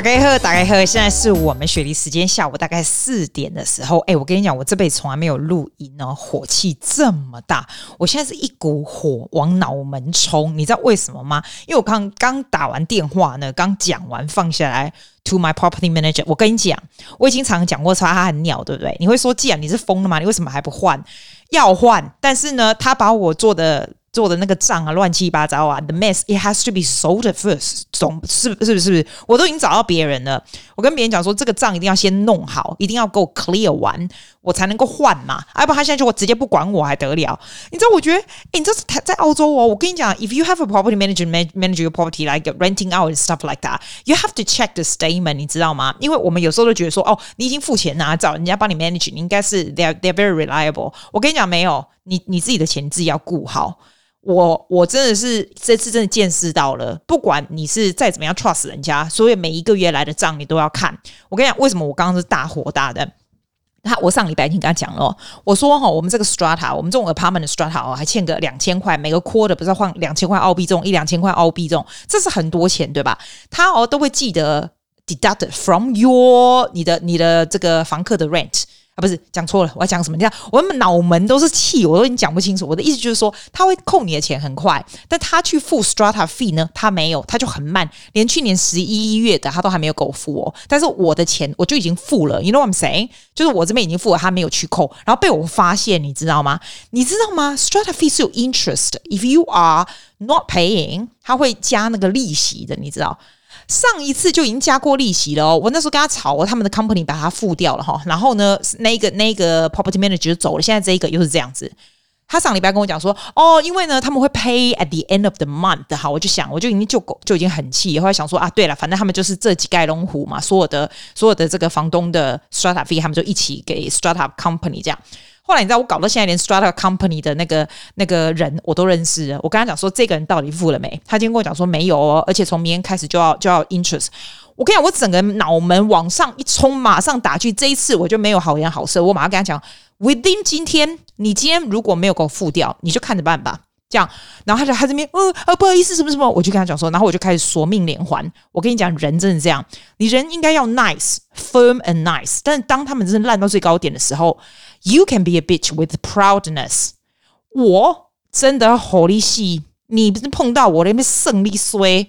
打开喝，打开喝。现在是我们雪梨时间下午大概四点的时候。哎，我跟你讲，我这辈子从来没有录音哦，火气这么大。我现在是一股火往脑门冲，你知道为什么吗？因为我刚刚打完电话呢，刚讲完放下来。To my property manager，我跟你讲，我已经常讲过，说他很鸟，对不对？你会说，既然你是疯了吗？你为什么还不换？要换，但是呢，他把我做的。做的那个账啊，乱七八糟啊，the mess it has to be sold first，总是是不是是不是？我都已经找到别人了，我跟别人讲说，这个账一定要先弄好，一定要够 clear 完，我才能够换嘛。要不他现在就我直接不管我还得了？你知道？我觉得，诶，你这是在澳洲哦。我跟你讲，if you have a property manager manage your property like renting out and stuff like that，you have to check the statement，你知道吗？因为我们有时候都觉得说，哦，你已经付钱拿找人家帮你 manage，你应该是 they're they're very reliable。我跟你讲，没有，你你自己的钱你自己要顾好。 我我真的是这次真的见识到了，不管你是再怎么样 trust 人家，所以每一个月来的账你都要看。我跟你讲，为什么我刚刚是大火大的？他我上礼拜已经跟他讲了，我说哈，我们这个 strata，我们这种 apartment 的 strata 哦，还欠个两千块，每个 quarter 不是要换两千块澳币这种一两千块澳币这种，这是很多钱对吧？他哦都会记得 deduct from your 你的你的这个房客的 rent。不是讲错了，我要讲什么？你看，我脑门都是气，我都已经讲不清楚。我的意思就是说，他会扣你的钱很快，但他去付 strata fee 呢，他没有，他就很慢，连去年十一月的他都还没有给我付哦。但是我的钱我就已经付了，you know what I'm saying？就是我这边已经付了，他没有去扣，然后被我发现，你知道吗？你知道吗？strata fee 是有 interest，if you are not paying，他会加那个利息的，你知道。上一次就已经加过利息了哦，我那时候跟他吵，他们的 company 把他付掉了哈，然后呢，那个那个 property manager 走了，现在这一个又是这样子。他上礼拜跟我讲说，哦，因为呢他们会 pay at the end of the month，好，我就想，我就已经就就已经很气，后来想说啊，对了，反正他们就是这几盖龙湖嘛，所有的所有的这个房东的 strata fee，他们就一起给 strata company 这样。后来你知道我搞到现在连 strata company 的那个那个人我都认识，我跟他讲说这个人到底付了没？他今天跟我讲说没有哦，而且从明天开始就要就要 interest。我跟你讲，我整个脑门往上一冲，马上打去。这一次我就没有好言好色，我马上跟他讲，within 今天你今天如果没有给我付掉，你就看着办吧。这样，然后他就他这边，呃呃不好意思什么什么，我就跟他讲说，然后我就开始索命连环。我跟你讲，人真的这样，你人应该要 nice firm and nice，但是当他们真的烂到最高点的时候。You can be a bitch with proudness。我真的好利息，你不是碰到我那边胜利衰，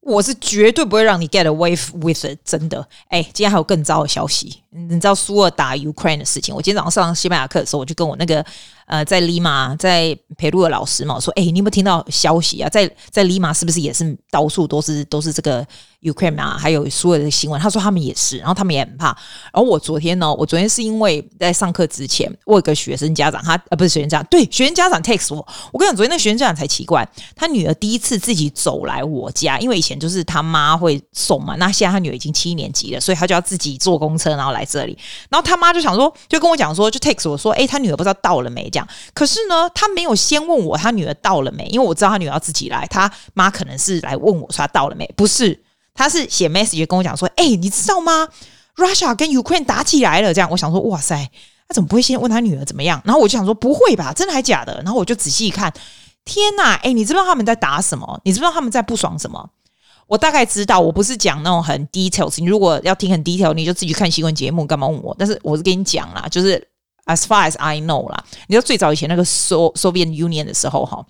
我是绝对不会让你 get away with it。真的，哎，今天还有更糟的消息，你知道苏尔打 Ukraine 的事情？我今天早上上西班牙课的时候，我就跟我那个。呃，在利马，在陪路的老师嘛，我说，哎，你有没有听到消息啊？在在利马是不是也是到处都是都是这个 Ukraine 啊？还有所有的新闻，他说他们也是，然后他们也很怕。然后我昨天呢，我昨天是因为在上课之前，我有个学生家长，他呃不是学生家长，对，学生家长 text 我，我跟你讲，昨天那学生家长才奇怪，他女儿第一次自己走来我家，因为以前就是他妈会送嘛，那现在他女儿已经七年级了，所以他就要自己坐公车然后来这里，然后他妈就想说，就跟我讲说，就 text 我说，哎，他女儿不知道到了没这样。可是呢，他没有先问我他女儿到了没，因为我知道他女儿要自己来，他妈可能是来问我说他到了没，不是，他是写 message 跟我讲说，哎、你知道吗？Russia 跟 Ukraine 打起来了，这样，我想说，哇塞，他怎么不会先问他女儿怎么样？然后我就想说，不会吧，真的还假的？然后我就仔细一看，天呐，哎、你知不知道他们在打什么？你知不知道他们在不爽什么？我大概知道，我不是讲那种很 details，你如果要听很 detail，你就自己去看新闻节目，干嘛问我？但是我是跟你讲啦，就是。As far as I know 啦，你知道最早以前那个 So Soviet Union 的时候哈，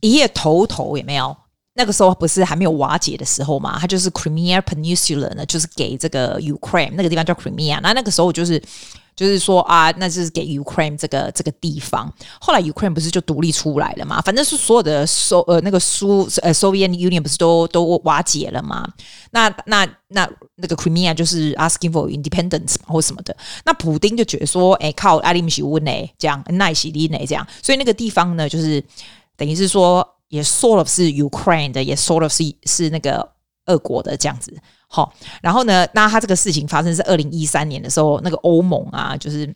一夜头头有没有？那个时候不是还没有瓦解的时候嘛？它就是 Crimea Peninsula 呢，就是给这个 Ukraine 那个地方叫 Crimea，那那个时候就是。就是说啊，那就是给 Ukraine 这个这个地方。后来 Ukraine 不是就独立出来了嘛？反正是所有的苏呃那个苏呃 Soviet Union 不是都都瓦解了嘛？那那那那个 Crimea 就是 asking for independence 或什么的。那普丁就觉得说，哎靠，阿里米西乌内这样，奈西利内这样，所以那个地方呢，就是等于是说也 sort of 是 Ukraine 的，也 sort of 是是那个俄国的这样子。好，然后呢？那他这个事情发生是二零一三年的时候，那个欧盟啊，就是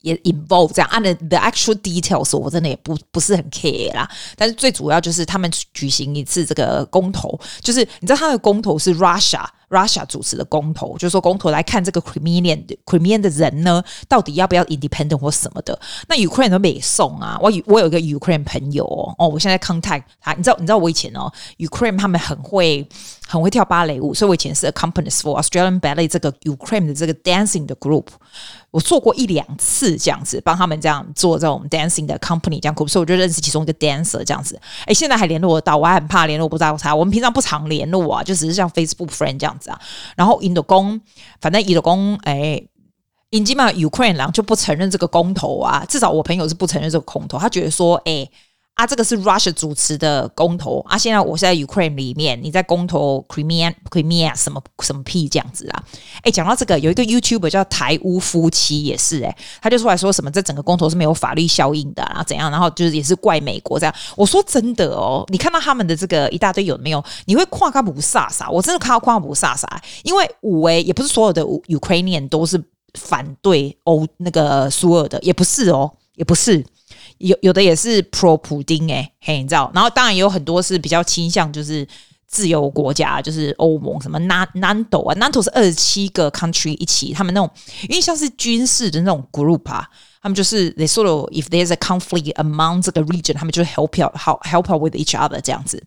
也 involve 这样。按、啊、the actual details，我真的也不不是很 care 啦。但是最主要就是他们举行一次这个公投，就是你知道他的公投是 Russia Russia 主持的公投，就是说公投来看这个 Crimean Crimean 的人呢，到底要不要 independent 或什么的。那 Ukraine 都没送啊。我我有一个 Ukraine 朋友哦，哦，我现在 contact 他，你知道你知道我以前哦，Ukraine 他们很会。很会跳芭蕾舞，所以我以前是 accompanist for Australian Ballet 这个 Ukraine 的这个 dancing 的 group，我做过一两次这样子，帮他们这样做这种 dancing 的 company 这样 group，所以我就认识其中一个 dancer 这样子。哎，现在还联络得到，我还很怕联络不到他。我们平常不常联络啊，就只是像 Facebook friend 这样子啊。然后印度公，反正印度公，哎，印基嘛 Ukraine 人就不承认这个公投啊，至少我朋友是不承认这个公投，他觉得说，哎。啊，这个是 Russia 主持的公投啊！现在我是在 Ukraine 里面，你在公投 Crimea Crimea 什么什么屁这样子啊？哎，讲到这个，有一个 YouTube 叫台乌夫妻也是哎，他就出来说什么这整个公投是没有法律效应的啊，怎样？然后就是也是怪美国这样。我说真的哦，你看到他们的这个一大堆有没有？你会夸他不飒飒？我真的看到夸他不飒飒，因为五诶也不是所有的 Ukrainian 都是反对欧那个苏俄的，也不是哦，也不是。有有的也是 pro 普丁诶，嘿，你知道？然后当然也有很多是比较倾向就是自由国家，就是欧盟什么 NATO 啊，NATO 是二十七个 country 一起，他们那种因为像是军事的那种 group 啊，他们就是 they sort of if there's a conflict among 这个 region，他们就 help out help help out with each other 这样子。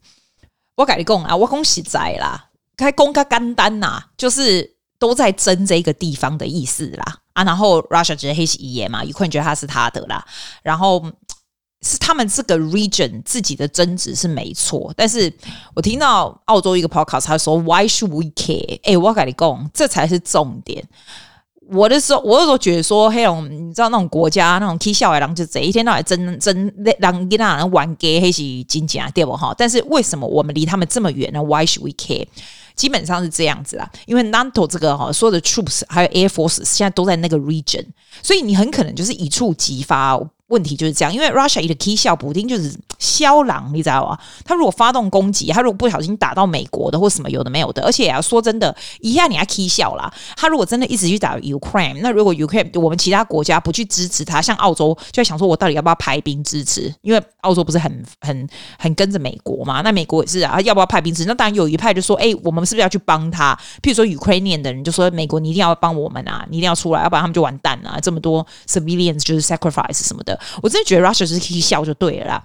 我跟你讲啊，我讲实在啦，开讲个简单呐，就是都在争这个地方的意思啦。啊，然后 Russia 觉得黑是一爷嘛，Ukraine 觉得他是他的啦，然后是他们这个 region 自己的争执是没错，但是我听到澳洲一个 podcast 他说 Why should we care？哎，我跟你讲，这才是重点。我的时候，我有时候觉得说，黑龙，你知道那种国家那种 K 笑的人就贼一天到晚争争让跟那人玩 gay 黑是真假对不哈？但是为什么我们离他们这么远呢？Why should we care？基本上是这样子啦，因为 NATO 这个哈，所有的 troops 还有 air forces 现在都在那个 region，所以你很可能就是一触即发。问题就是这样，因为 Russia 一个 key 笑补丁就是肖狼，你知道吗？他如果发动攻击，他如果不小心打到美国的或什么有的没有的，而且啊说真的，一下你还 key 笑啦。他如果真的一直去打 Ukraine，那如果 Ukraine 我们其他国家不去支持他，像澳洲就在想说，我到底要不要派兵支持？因为澳洲不是很很很跟着美国嘛？那美国也是啊，要不要派兵支持？那当然有一派就说，哎、我们是不是要去帮他？譬如说 Ukrainian 的人就说，美国你一定要帮我们啊，你一定要出来，要不然他们就完蛋了。这么多 civilians 就是 sacrifice 什么的。我真的觉得 Russia 是嘻嘻笑就对了啦，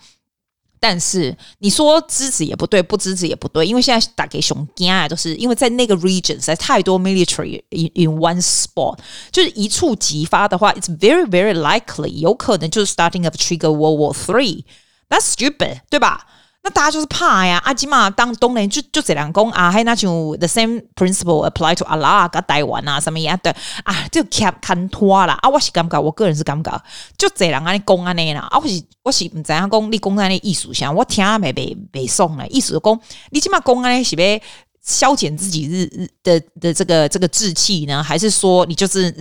但是你说支持也不对，不支持也不对，因为现在打给熊惊啊，都是因为在那个 region 实在太多 military in in one spot，就是一触即发的话，it's very very likely 有可能就是 starting of trigger World War Three，that's stupid，对吧？那大家就是怕呀，阿基玛当东人就就这两公啊，还那就 the same principle apply to 阿拉跟台湾啊，什么样的啊，就看看拖啦。啊，我是感觉，我个人是感觉，就这两个人公安尼啦，啊，我是我是唔知影讲你公安尼艺术上，我听没没没送呢，意思是讲你起码公安尼是要消减自己日日的的这个这个志气呢，还是说你就是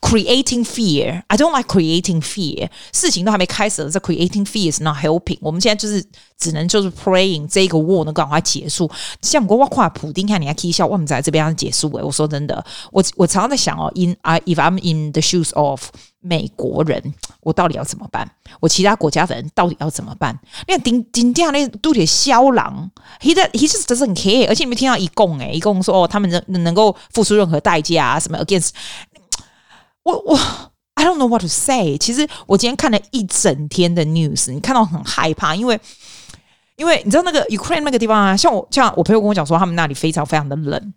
？Creating fear, I don't like creating fear. 事情都还没开始了，这 creating fear is not helping. 我们现在就是只能就是 praying 这个 war 能赶快结束。像我我跨普丁看你还可以笑，我们在这边要结束诶、我说真的，我我常常在想哦，in I if I'm in the shoes of 美国人，我到底要怎么办？我其他国家的人到底要怎么办？那丁丁这样那都得肖狼，he he just doesn't care。而且你没听到一共诶，一共说哦，他们能能够付出任何代价啊什么 against。我我 I don't know what to say。其实我今天看了一整天的 news，你看到很害怕，因为因为你知道那个 Ukraine 那个地方啊，像我像我朋友跟我讲说，他们那里非常非常的冷。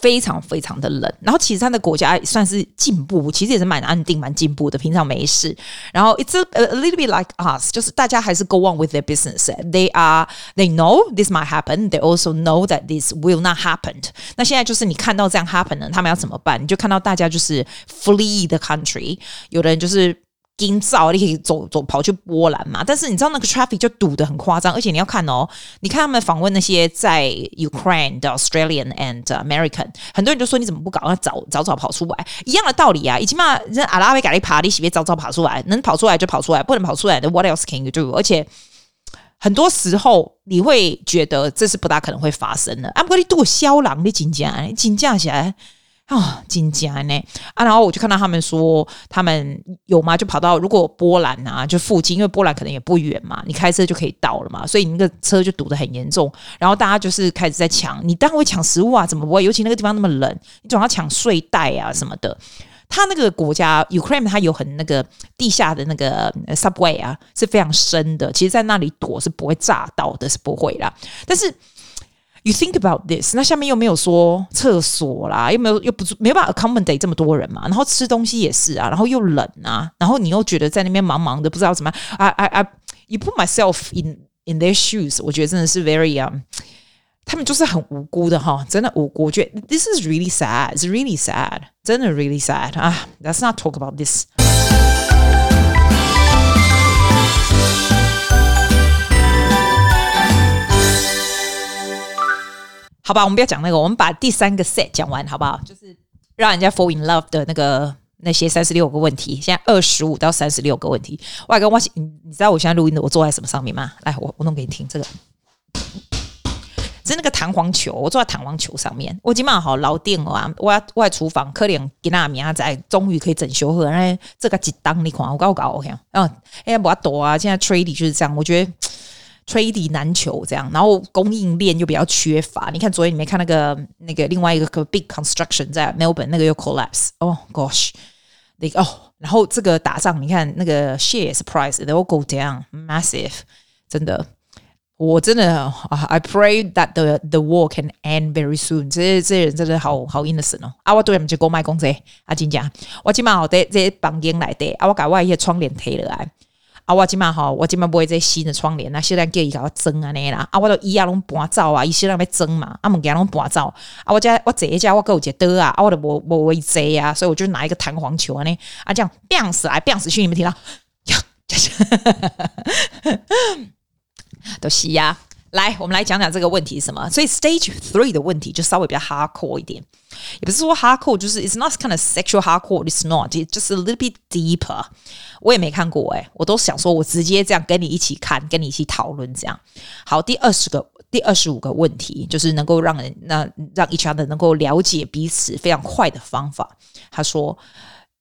非常非常的冷，然后其实他的国家算是进步，其实也是蛮安定、蛮进步的，平常没事。然后 it's a, a little bit like us，就是大家还是 go on with their business。They are they know this might happen. They also know that this will not happen。那现在就是你看到这样 happen 呢，他们要怎么办？你就看到大家就是 flee the country，有的人就是。惊躁你可以走走跑去波兰嘛？但是你知道那个 traffic 就堵得很夸张，而且你要看哦，你看他们访问那些在 Ukraine 的 Australian and American，很多人就说你怎么不搞早早早跑出来？一样的道理啊，已经嘛，人阿拉维改利爬，你喜别早早跑出来，能跑出来就跑出来，不能跑出来的 What else can you do？而且很多时候你会觉得这是不大可能会发生的。I'm going to do 肖郎的金价，金价起来。啊，金家呢啊，然后我就看到他们说，他们有吗？就跑到如果波兰啊，就附近，因为波兰可能也不远嘛，你开车就可以到了嘛，所以那个车就堵得很严重。然后大家就是开始在抢，你当然会抢食物啊，怎么不会？尤其那个地方那么冷，你总要抢睡袋啊什么的。他那个国家 Ukraine，它有很那个地下的那个 subway 啊，是非常深的。其实，在那里躲是不会炸到的，是不会啦。但是。You think about this，那下面又没有说厕所啦，又没有又不没办法 accommodate 这么多人嘛，然后吃东西也是啊，然后又冷啊，然后你又觉得在那边茫茫的不知道怎么，I I I，you put myself in in their shoes，我觉得真的是 very、um,，他们就是很无辜的哈，真的无辜，我觉得 this is really sad，it's really sad，真的 really sad 啊，let's not talk about this。吧，我们不要讲那个，我们把第三个 set 讲完，好不好？就是让人家 fall in love 的那个那些三十六个问题，现在二十五到三十六个问题。我还跟我你你知道我现在录音的我坐在什么上面吗？来，我我弄给你听，这个是那个弹簧球，我坐在弹簧球上面。我今晚好老定啊，我我在厨房，可怜给那米仔终于可以整修好，哎，这个几档你看，我搞搞，OK，嗯，哎呀，不要躲啊，现在 trading 就是这样，我觉得。Trade 难求这样，然后供应链又比较缺乏。你看昨天你没看那个那个另外一个 big construction 在 Melbourne 那个又 collapse。Oh gosh，那个哦，然后这个打仗，你看那个 shares price they all go down massive。真的，我真的 I pray that the the war can end very soon。这些这些人真的好好 innocent 哦。啊，我对他们就购买公司啊，真讲，我今晚好在这房间来的啊，我把外一些窗帘推了来。啊，我即嘛吼，我即嘛不会再新的窗帘，那现在叫伊甲我装安尼啦。啊，我都伊啊拢搬走啊，伊现在要装嘛，啊，物件拢搬走。啊，我遮我坐一遮我有一个桌啊，啊，我都无无位坐啊，所以我就拿一个弹簧球安尼，啊，这样砰死来砰死去，你们听到？都是呀。来，我们来讲讲这个问题是什么？所以 stage three 的问题就稍微比较 hardcore 一点，也不是说 hardcore，就是 it's not kind of sexual hardcore，it's not，it's just a little bit deeper。我也没看过哎，我都想说我直接这样跟你一起看，跟你一起讨论这样。好，第二十个、第二十五个问题就是能够让人那让 each other 能够了解彼此非常快的方法。他说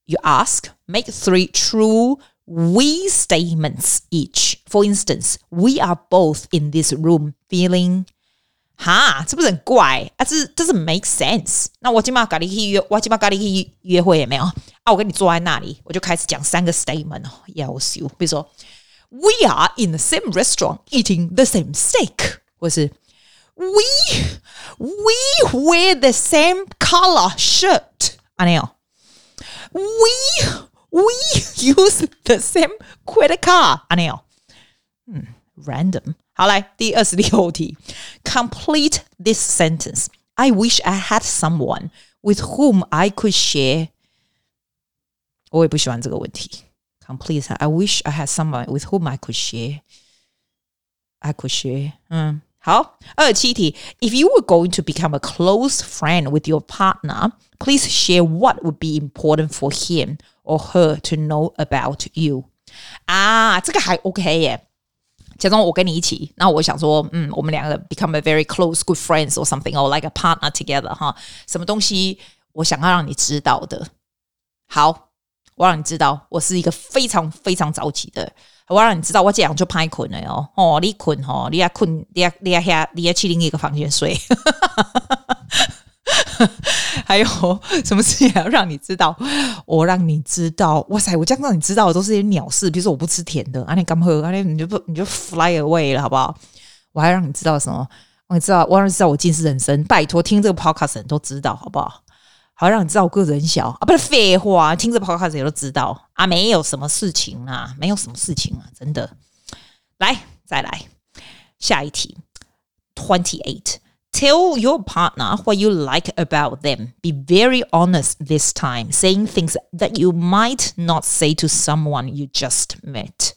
，You ask, make three true。We statements each. For instance, we are both in this room feeling，哈，这不是很怪啊？这这是 make sense。那我今晚跟你去约，我今晚跟你去约会有没有啊？我跟你坐在那里，我就开始讲三个 statement 哦，要死！比如说，We are in the same restaurant eating the same steak，或是 We we wear the same color shirt，啊，没有，We。 We use the same credit card。阿 Neil，嗯，random。好，来第二十六题，complete this sentence。I wish I had someone with whom I could share。我也不喜欢这个问题。Complete。I wish I had someone with whom I could share。I could share。嗯， 好，二十七题。If you were going to become a close friend with your partner, please share what would be important for him or her to know about you 啊，这个还 OK 耶。假装我跟你一起，那我想说，嗯，我们两个 become a very close good friends or something or like a partner together 哈。什么东西我想要让你知道的？好，我让你知道，我是一个非常非常早起的。 我让你知道，我这样就拍困了哟。哦，你困哦，你要困，你要你要下，你要去另一个房间睡。还有什么事情要让你知道？我让你知道，哇塞！我这样让你知道的都是些鸟事，比如说我不吃甜的，啊，你干喝，啊，你就不你就 fly away 了，好不好？我还让你知道什么？我知道，我让你知道我近视人生，拜托，听这个 podcast 人都知道，好不好？好让你知道我个子很小啊，不是废话，听着 podcast 也都知道啊，没有什么事情啊，没有什么事情啊，真的。来，再来下一题，twenty eight。Tell your partner what you like about them. Be very honest this time, saying things that you might not say to someone you just met.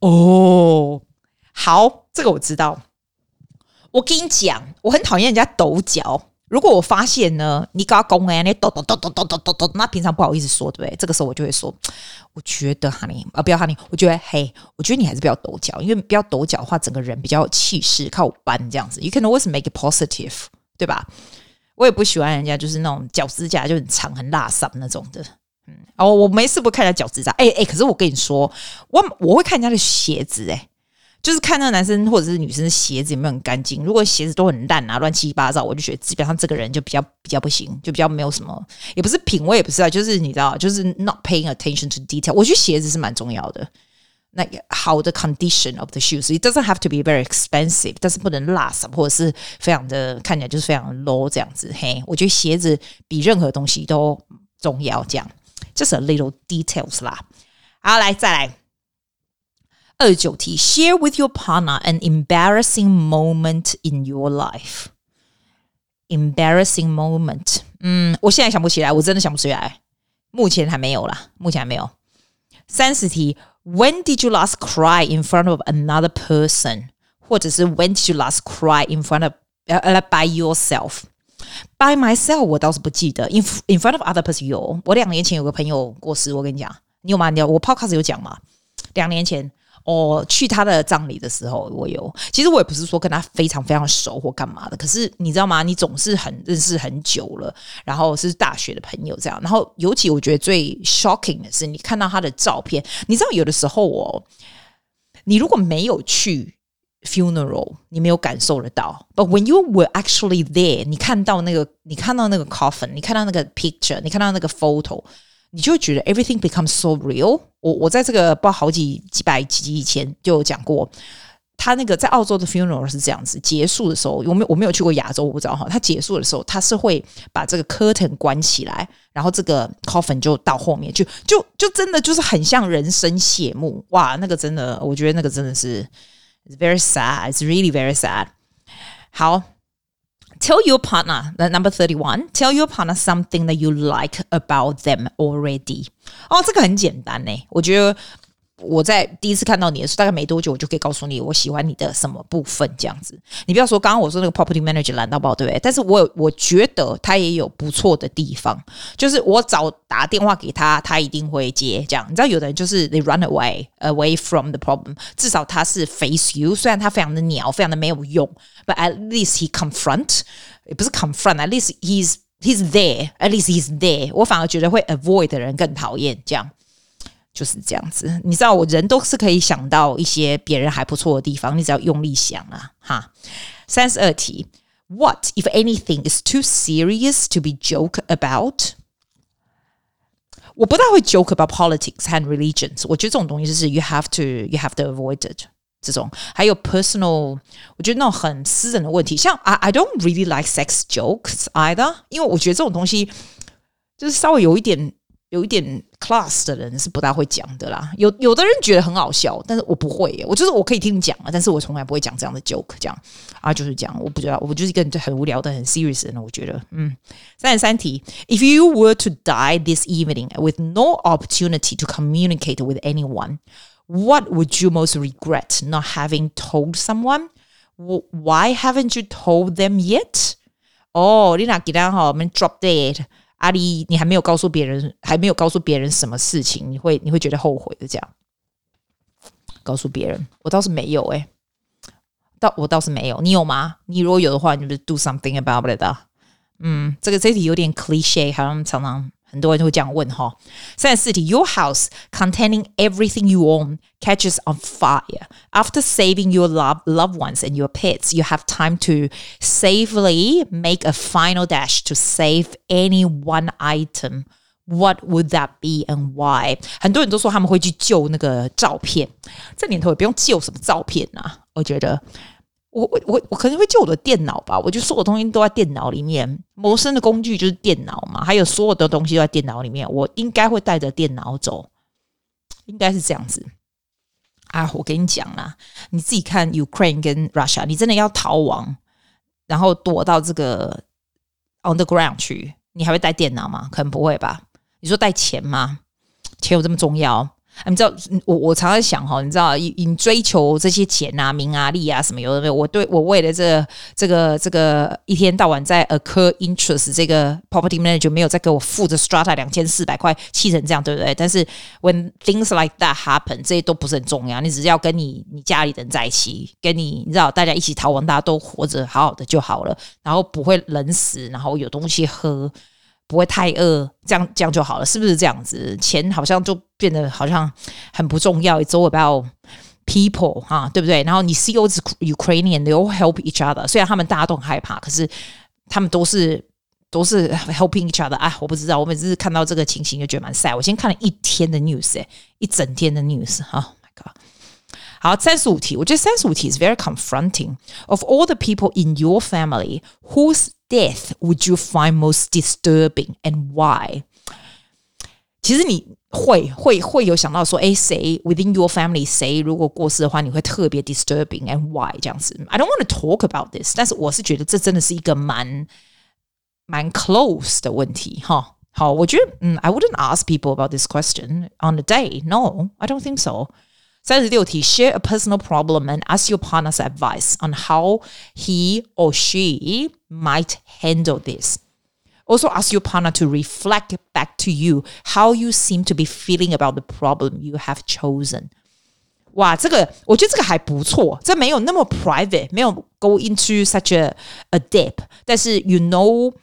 哦，好，这个我知道。我跟你讲，我很讨厌人家抖脚。如果我发现呢，你搞公哎，你抖抖抖抖抖抖抖抖，那平常不好意思说，对不对？这个时候我就会说，我觉得哈尼啊，不要哈尼，我觉得嘿，我觉得你还是不要抖脚，因为不要抖脚的话，整个人比较有气势，靠搬这样子。You can always make it positive，对吧？我也不喜欢人家就是那种脚指甲就很长很辣嗓那种的。嗯，哦，我没事不看人家脚指甲，哎哎，可是我跟你说，我我会看人家的鞋子，哎。就是看那个男生或者是女生的鞋子有没有很干净，如果鞋子都很烂啊、乱七八糟，我就觉得基本上这个人就比较比较不行，就比较没有什么，也不是品味，也不是啊，就是你知道，就是 not paying attention to detail。我觉得鞋子是蛮重要的，那个好的 condition of the shoes。It doesn't have to be very expensive，但是不能垃圾或者是非常的看起来就是非常 low 这样子。嘿，我觉得鞋子比任何东西都重要。这样，just a little details 啦。好，来再来二十九题，share with your partner an embarrassing moment in your life。embarrassing moment，嗯，我现在想不起来，我真的想不起来。目前还没有啦，目前还没有。三十题，When did you last cry in front of another person？或者是 When did you last cry in front of 呃呃 by yourself？By myself，我倒是不记得。In in front of other person 有，我两年前有个朋友过世，我跟你讲，你有吗？你有我 podcast 有讲吗？两年前。 哦，去他的葬礼的时候，我有。其实我也不是说跟他非常非常熟或干嘛的，可是你知道吗？你总是很认识很久了，然后是大学的朋友这样。然后尤其我觉得最 shocking 的是，你看到他的照片，你知道有的时候哦，你如果没有去 funeral，你没有感受得到。But when you were actually there，你看到那个，你看到那个 coffin，你看到那个 picture，你看到那个 photo。你就觉得 everything becomes so real 我。我在这个不好几几百集以前就有讲过，他那个在澳洲的 funeral 是这样子，结束的时候，我没我没有去过亚洲，我不知道哈。他结束的时候，他是会把这个 curtain 关起来，然后这个 coffin 就到后面，就就就真的就是很像人生谢幕。哇，那个真的，我觉得那个真的是 very sad，it's really very sad。好。Tell your partner, the number thirty-one. Tell your partner something that you like about them already. 哦，这个很简单呢。我觉得 我在第一次看到你的时候，大概没多久，我就可以告诉你我喜欢你的什么部分。这样子，你不要说刚刚我说那个 property manager 烂到爆，对不对？但是我我觉得他也有不错的地方，就是我找打电话给他，他一定会接。这样，你知道有的人就是 they run away away from the problem，至少他是 face you，虽然他非常的鸟，非常的没有用。But at least he confront，也不是 confront，at least he's he's there，at least he's there。我反而觉得会 avoid 的人更讨厌，这样就是这样子。你知道，我人都是可以想到一些别人还不错的地方，你只要用力想啊，哈。三十二题，What if anything is too serious to be joke about？我不大会 joke about politics 和 religions，我觉得这种东西就是 you have to you have to avoid it。这种还有 personal，我觉得那种很私人的问题，像 I I don't really like sex jokes either，因为我觉得这种东西就是稍微有一点 有一点 class 的人是不大会讲的啦。有有的人觉得很好笑，但是我不会耶，我就是我可以听你讲啊，但是我从来不会讲这样的 joke，这样啊就是这样，我不知道，我就是一个很无聊的很 serious 的人，我觉得嗯。三十三题，If you were to die this evening with no opportunity to communicate with anyone。What would you most regret not having told someone? Why haven't you told them yet? 哦，你那给他哈，我们 drop dead。 阿里，你还没有告诉别人，还没有告诉别人什么事情，你会你会觉得后悔的。这样告诉别人，我倒是没有诶，倒我倒是没有，你有吗？你如果有的话，你就是 do something about it 啊？嗯，这个这题有点 cliche，好像常常。很多人会这样问哈。三十四题，Your house containing everything you own catches on fire. After saving your love, loved ones and your pets, you have time to safely make a final dash to save any one item. What would that be and why? 很多人都说他们会去救那个照片。这年头也不用救什么照片啊，我觉得。 我我我我可能会救我的电脑吧，我就所有东西都在电脑里面，谋生的工具就是电脑嘛，还有所有的东西都在电脑里面，我应该会带着电脑走，应该是这样子啊。我跟你讲啦，你自己看 Ukraine 跟 Russia，你真的要逃亡，然后躲到这个 on the ground 去，你还会带电脑吗？可能不会吧。你说带钱吗？钱有这么重要？你知道我我常常想哈，你知道你你追求这些钱啊、名啊、利啊什么有的没有？我对我为了这、这个这个一天到晚在 accrue interest 这个 property manager 没有再给我付着 strata 两千四百块，气成这样对不对？但是 when things like that happen，这些都不是很重要，你只要跟你你家里人在一起，跟你你知道大家一起逃亡，大家都活着好好的就好了，然后不会冷死，然后有东西喝。不会太饿，这样这样就好了，是不是这样子？钱好像就变得好像很不重要，It's all about people 哈，对不对？然后你 see all the Ukrainian，they all help each other。虽然他们大家都很害怕，可是他们都是都是 helping each other。哎，我不知道，我每次看到这个情形就觉得蛮 sad。我先看了一天的 news，哎，一整天的 news。Oh my god！好，三十五题，我觉得三十五题 is very confronting. Of all the people in your family, whose death would you find most disturbing and why? 其实你会会会有想到说，哎，谁 within your family 谁如果过世的话，你会特别 disturbing and why 这样子？I don't want to talk about this，但是我是觉得这真的是一个蛮蛮 close 的问题哈。好，我觉得嗯，I wouldn't ask people about this question on the day. No, I don't think so. 三十六题，share a personal problem and ask your partner's advice on how he or she might handle this. Also, ask your partner to reflect back to you how you seem to be feeling about the problem you have chosen. 哇，这个我觉得这个还不错，这没有那么 private，没有 go into such a a depth，但是 you know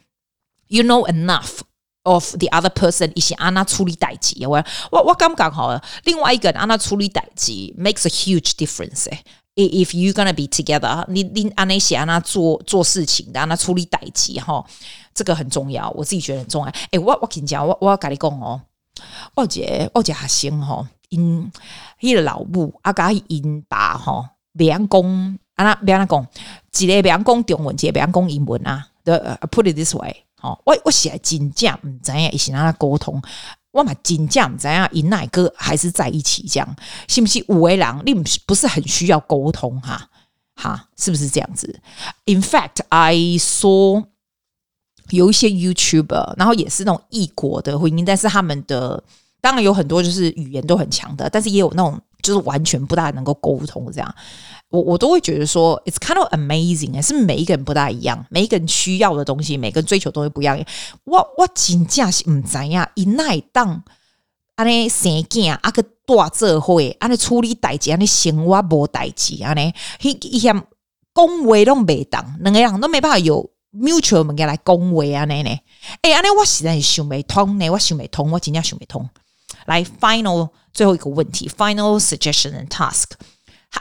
you know enough。 of the other person 一些安娜处理代志，我我我刚刚好，另外一个安娜处理代志 makes a huge difference。If you gonna be together，你你安那些安娜做做事情的，安娜处理代志哈，这个很重要，我自己觉得很重要。诶，我我跟你讲，我我跟你讲哦，我姐我姐学生吼，因迄个老母啊，甲因爸吼，袂晓讲，安那袂晓讲，一个袂晓讲中文，一个袂晓讲英文啊。的 put it this way。我我写真正唔知影，一起让他沟通。我嘛真正唔知影，因哪个还是在一起这样，是不是？五位郎，你不是很需要沟通哈？哈，是不是这样子？In fact, I saw 有一些 YouTuber，然后也是那种异国的婚姻，但是他们的当然有很多就是语言都很强的，但是也有那种就是完全不大能够沟通这样。我我都会觉得说，it's kind of amazing，是每一个人不大一样，每一个人需要的东西，每个人追求的东西不一样。我我真正是唔知呀，伊奈当安尼生囝啊个大社会，安尼处理代志，安尼生活无代志，安尼伊伊嫌讲话拢袂当，两个人都没办法有 mutual 物件来讲话安尼呢？诶，安尼我实在是想不通呢，我想不通，我真正想不通。来，final 最后一个问题，final suggestion and task。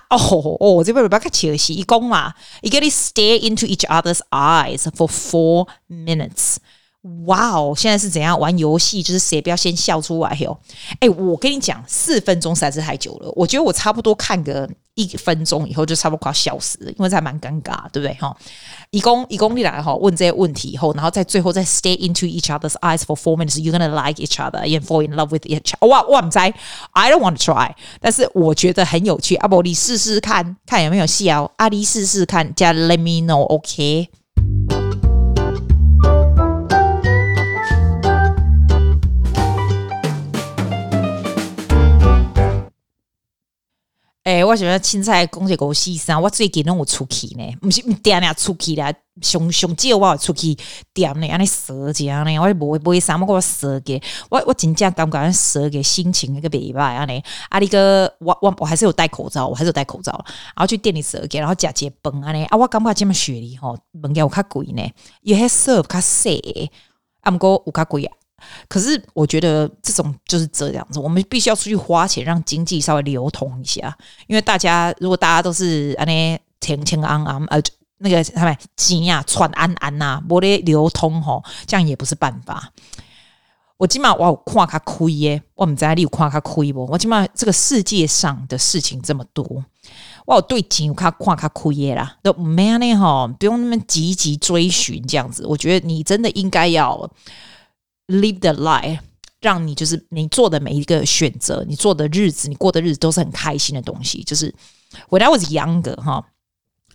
哦哦，这边不要客气，是一讲嘛，一个你 stare into each other's eyes for four minutes。 哇哦，现在是怎样玩游戏？就是谁不要先笑出来哟？哎，我跟你讲，四分钟实在是太久了。我觉得我差不多看个一分钟以后，就差不多快要笑死了，因为这还蛮尴尬，对不对？哈，一共一共你来哈问这些问题以后，然后在最后再 stay into each other's eyes for four minutes。You're gonna like each other and fall in love with each other。哇哇，唔知，I don't want to try，但是我觉得很有趣。阿伯，你试试看看有没有笑。阿丽试试看，加 let me know，OK？诶、我想要凊彩讲一个事实，我最近拢有出去呢，毋是点点出去啦，上上少我有出去点呢，安尼踅一下呢，我无无啥物我踅个，我我真正感觉踅个心情那个袂歹安尼，啊，你个我我我还是有戴口罩，我还是有戴口罩，然后去店里踅个，然后食一个饭安尼，啊，我感觉这么雪梨吼，物件有较贵呢，伊迄 serve 较细，啊，毋过有较贵啊。可是我觉得这种就是这样子，我们必须要出去花钱，让经济稍微流通一下。因为大家如果大家都是安尼天天安安呃那个他们钱啊传安安呐，没得流通吼，这样也不是办法。我起码我有看较开耶，我们在你有看较开不？我起码这个世界上的事情这么多，我有对钱有看看较开耶啦，都没安尼吼，不用那么积极追寻这样子。我觉得你真的应该要。Live the life，让你就是你做的每一个选择，你做的日子，你过的日子都是很开心的东西。就是 When I was younger 哈，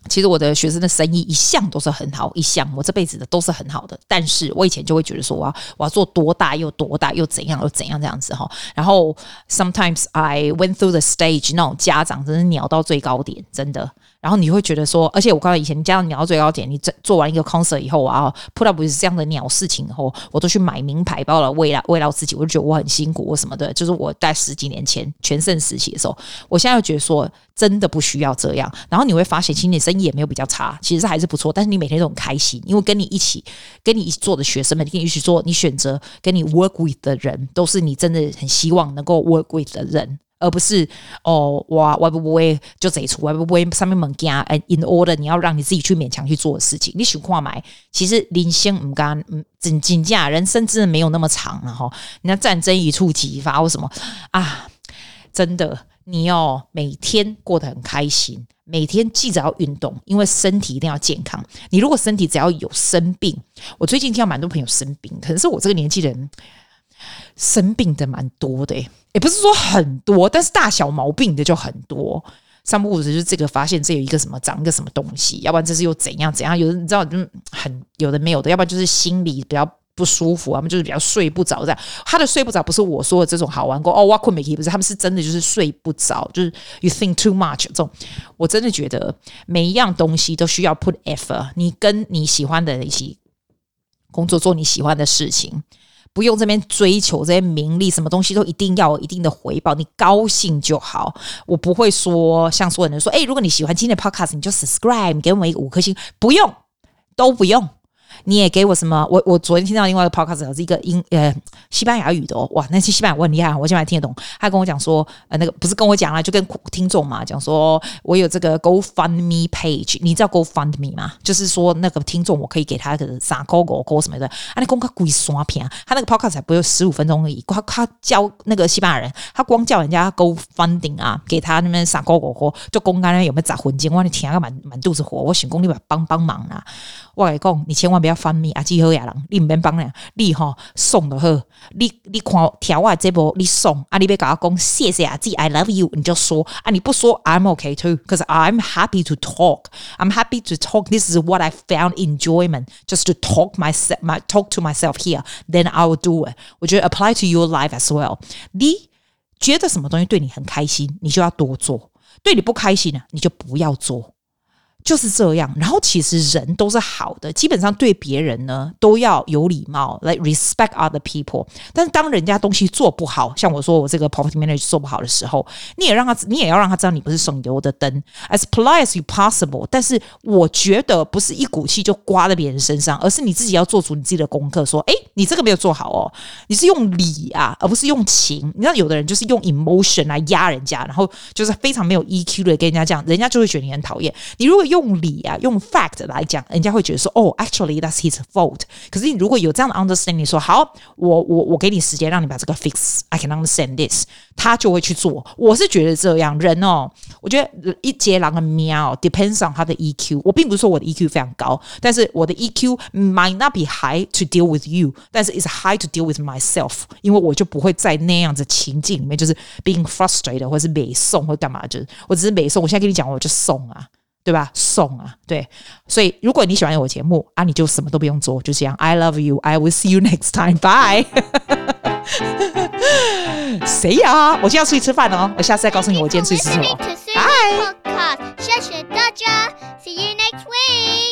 其实我的学生的生意一向都是很好，一向我这辈子的都是很好的。但是我以前就会觉得说，我要我要做多大又多大又怎样又怎样这样子哈。然后 Sometimes I went through the stage，那种家长真是鸟到最高点，真的。然后你会觉得说，而且我刚才以前这样鸟到最高点，你做做完一个 concert 以后啊，put up 不是这样的鸟事情以后，我都去买名牌包了，为了为了自己，我就觉得我很辛苦，我什么的，就是我在十几年前全盛时期的时候，我现在又觉得说真的不需要这样。然后你会发现，其实你生意也没有比较差，其实还是不错。但是你每天都很开心，因为跟你一起跟你一起做的学生们，跟你一起做，你选择跟你 work with 的人，都是你真的很希望能够 work with 的人。而不是哦，我我不会就这一出，我不会上面猛加。哎，in order 你要让你自己去勉强去做的事情，你想看买，其实人生唔干，嗯，真真假，人生真的没有那么长了哈。你看战争一触即发或什么啊，真的。你哦，每天过得很开心，每天记着要运动，因为身体一定要健康。你如果身体只要有生病，我最近听到蛮多朋友生病，可能是我这个年纪人生病的蛮多的，也不是说很多，但是大小毛病的就很多。三不五时就这个发现这有一个什么长一个什么东西，要不然这是又怎样怎样？有的你知道，就很有的没有的，要不然就是心里比较。不舒服，他们就是比较睡不着这样。他的睡不着不是我说的这种好玩过哦，我困没起不是，他们是真的就是睡不着，就是 you think too much 这种。我真的觉得每一样东西都需要 put effort。你跟你喜欢的人一起工作，做你喜欢的事情，不用这边追求这些名利，什么东西都一定要有一定的回报，你高兴就好。我不会说像所有人说，哎，如果你喜欢今天的 podcast，你就 subscribe，给我们一个五颗星，不用，都不用。你也给我什么？我我昨天听到另外一个 podcast 是一个英呃西班牙语的哦，哇，那些西班牙我很厉害，我现在听得懂。他跟我讲说，呃，那个不是跟我讲了，就跟听众嘛讲说，我有这个 GoFundMe page，你知道 GoFundMe 吗？就是说那个听众我可以给他个啥狗狗狗什么的，啊，那公开鬼刷屏，他那个 podcast 才不有十五分钟而已，他他教那个西班牙人，他光叫人家 GoFunding 啊，给他那边啥狗狗狗，就公开有没有砸魂金，我你填个满满肚子火，我想功力吧，帮帮忙啊，我来讲，你千万不要。翻米啊！几好呀人，你唔免帮人，你吼送就好。你你看条啊，这波你送啊，你别搞讲谢谢啊，自己 I love you，你就说啊，你不说 I'm okay too，cause I'm happy to talk. I'm happy to talk. This is what I found enjoyment, just to talk myself, my talk to myself here. Then I will do it. 我觉得 apply to your life as well. 你觉得什么东西对你很开心，你就要多做；对你不开心呢，你就不要做。就是这样，然后其实人都是好的，基本上对别人呢都要有礼貌，来、like、respect other people。但是当人家东西做不好，像我说我这个 property manager 做不好的时候，你也让他，你也要让他知道你不是省油的灯，as polite as you possible。但是我觉得不是一股气就刮在别人身上，而是你自己要做足你自己的功课，说，哎，你这个没有做好哦，你是用礼啊，而不是用情。你知道有的人就是用 emotion 来压人家，然后就是非常没有 EQ 的跟人家讲，人家就会觉得你很讨厌。你如果用理啊，用 fact 来讲，人家会觉得说，哦，actually that's his fault。可是你如果有这样的 understanding，说好，我我我给你时间，让你把这个 fix，I can understand this，他就会去做。我是觉得这样人哦，我觉得一截狼的喵 depends on 他的 EQ。我并不是说我的 EQ 非常高，但是我的 EQ might not be high to deal with you，但是 is high to deal with myself，因为我就不会在那样子情境里面，就是 being frustrated 或是美送或干嘛，就是我只是美送。我现在跟你讲，我就送啊。 对吧？送啊，对，所以如果你喜欢我节目啊，你就什么都不用做，就这样。I love you. I will see you next time. Bye. 谁呀？我今天要出去吃饭哦，我下次再告诉你我今天出去吃什么。Bye. 谢谢大家，See you next week.